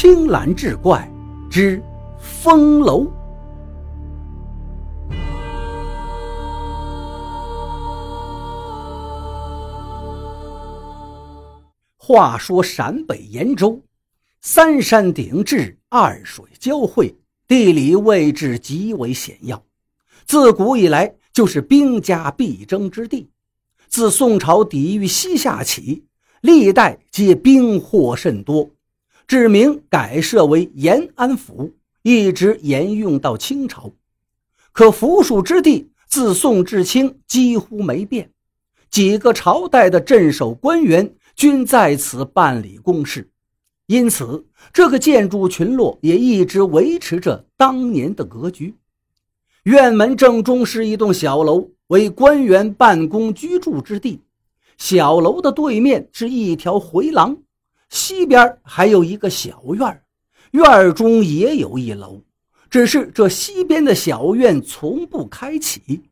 青蓝志怪之风楼。话说陕北延州，三山顶峙，二水交汇，地理位置极为险要，自古以来就是兵家必争之地。自宋朝抵御西夏起，历代皆兵祸甚多。至名改设为延安府，一直沿用到清朝。可府属之地自宋至清几乎没变，几个朝代的镇守官员均在此办理公事，因此这个建筑群落也一直维持着当年的格局。院门正中是一栋小楼，为官员办公居住之地。小楼的对面是一条回廊。西边还有一个小院院中也有一楼，只是这西边的小院从不开启。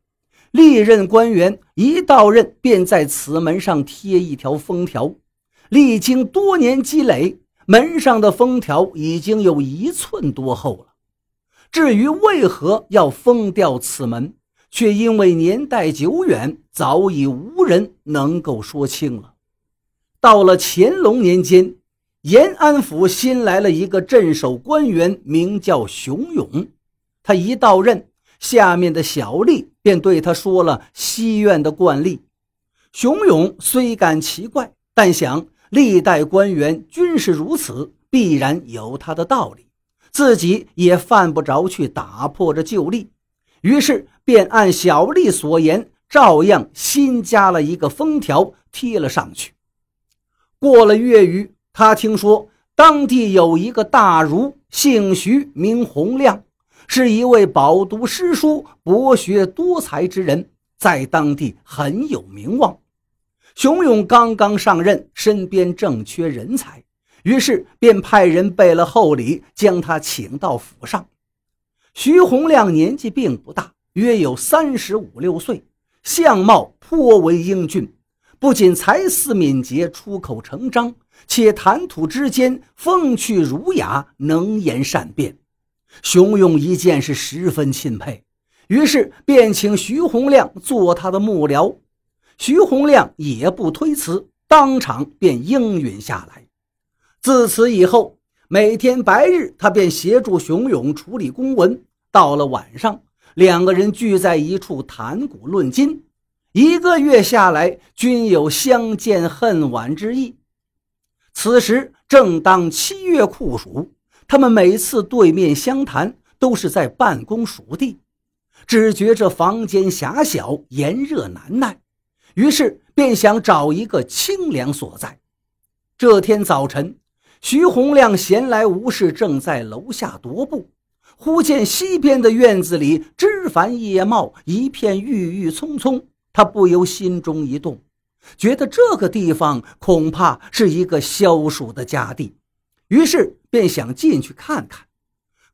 历任官员一到任，便在此门上贴一条封条。历经多年积累，门上的封条已经有一寸多厚了。至于为何要封掉此门，却因为年代久远，早已无人能够说清了。到了乾隆年间，延安府新来了一个镇守官员，名叫熊勇。他一到任，下面的小吏便对他说了西院的惯例。熊勇虽感奇怪，但想历代官员均是如此，必然有他的道理，自己也犯不着去打破这旧例。于是便按小吏所言，照样新加了一个封条贴了上去。过了月余，他听说当地有一个大儒，姓徐，名洪亮，是一位饱读诗书、博学多才之人，在当地很有名望。熊勇刚刚上任，身边正缺人才，于是便派人备了厚礼，将他请到府上。徐洪亮年纪并不大，约有三十五六岁，相貌颇为英俊。不仅才思敏捷、出口成章，且谈吐之间风趣儒雅、能言善辩。熊勇一见是十分钦佩，于是便请徐洪亮做他的幕僚。徐洪亮也不推辞，当场便应允下来。自此以后，每天白日他便协助熊勇处理公文，到了晚上，两个人聚在一处谈古论今。一个月下来，均有相见恨晚之意。此时正当七月酷暑，他们每次对面相谈，都是在办公属地，只觉这房间狭小，炎热难耐，于是便想找一个清凉所在。这天早晨，徐洪亮闲来无事，正在楼下踱步，忽见西边的院子里枝繁叶茂，一片郁郁葱葱。他不由心中一动，觉得这个地方恐怕是一个消暑的佳地，于是便想进去看看。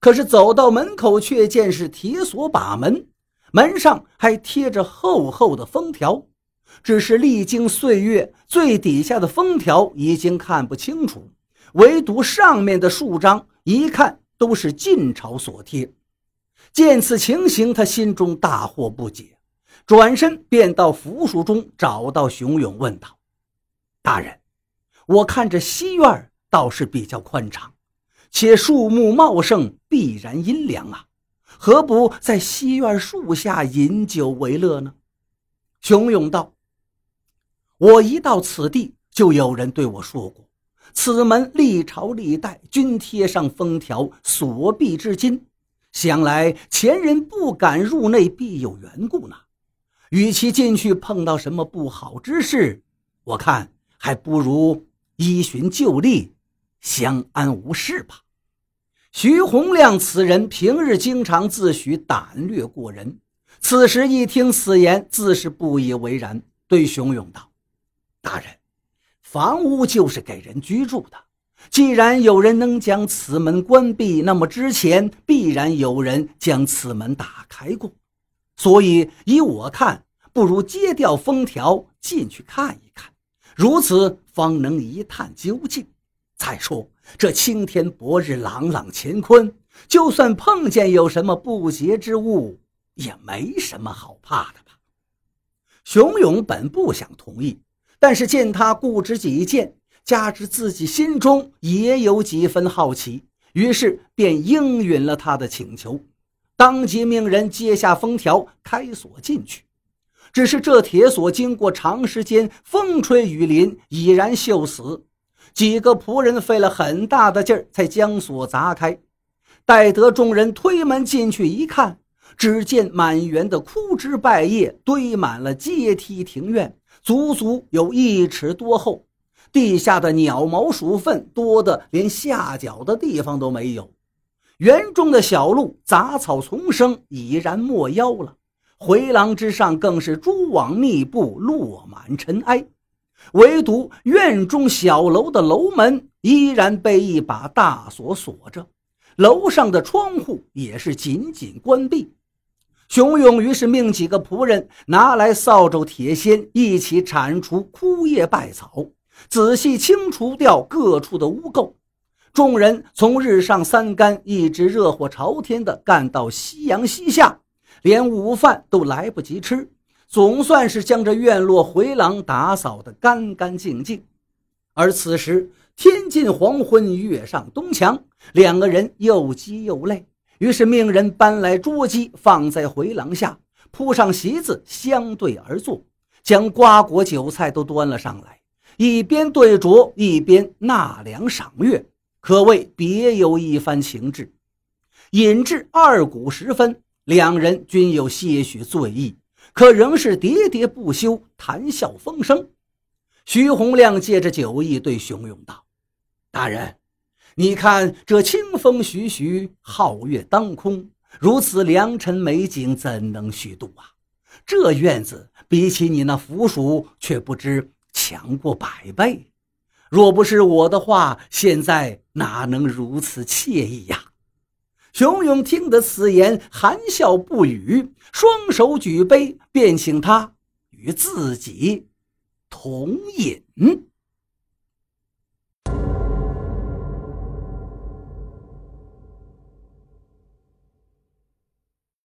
可是走到门口，却见是铁锁把门，门上还贴着厚厚的封条。只是历经岁月，最底下的封条已经看不清楚，唯独上面的数张，一看都是晋朝所贴。见此情形，他心中大惑不解。转身便到府署中找到熊勇，问道：“大人，我看这西院倒是比较宽敞，且树木茂盛，必然阴凉啊，何不在西院树下饮酒为乐呢？”熊勇道：“我一到此地，就有人对我说过，此门历朝历代均贴上封条锁闭至今，想来前人不敢入内，必有缘故呢。”与其进去碰到什么不好之事，我看还不如依循旧例，相安无事吧。徐洪亮此人平日经常自诩胆略过人，此时一听此言，自是不以为然，对熊勇道：“大人，房屋就是给人居住的，既然有人能将此门关闭，那么之前必然有人将此门打开过。”所以，依我看，不如揭掉封条进去看一看，如此方能一探究竟。再说这青天白日，朗朗乾坤，就算碰见有什么不洁之物，也没什么好怕的吧？熊勇本不想同意，但是见他固执己见，加之自己心中也有几分好奇，于是便应允了他的请求，当即命人揭下封条，开锁进去。只是这铁锁经过长时间风吹雨淋，已然锈死。几个仆人费了很大的劲儿，才将锁砸开。待得众人推门进去一看，只见满园的枯枝败叶堆满了阶梯庭院，足足有一尺多厚。地下的鸟毛鼠粪多得连下脚的地方都没有。园中的小路杂草丛生，已然没腰了。回廊之上更是蛛网密布，落满尘埃。唯独院中小楼的楼门依然被一把大锁锁着，楼上的窗户也是紧紧关闭。熊勇于是命几个仆人拿来扫帚、铁锨，一起铲除枯叶败草，仔细清除掉各处的污垢。众人从日上三竿一直热火朝天的干到夕阳西下。连午饭都来不及吃，总算是将这院落回廊打扫得干干净净。而此时天近黄昏，月上东墙，两个人又饥又累，于是命人搬来桌鸡放在回廊下，铺上席子相对而坐，将瓜果酒菜都端了上来，一边对酌一边纳凉赏月，可谓别有一番情致。饮至二鼓时分。两人均有些许醉意，可仍是喋喋不休，谈笑风生。徐洪亮借着酒意对熊勇道：“大人，你看这清风徐徐，皓月当空，如此良辰美景，怎能虚度啊？这院子比起你那府署，却不知强过百倍。若不是我的话，现在哪能如此惬意呀？”熊勇听得此言，含笑不语，双手举杯，便请他与自己同饮。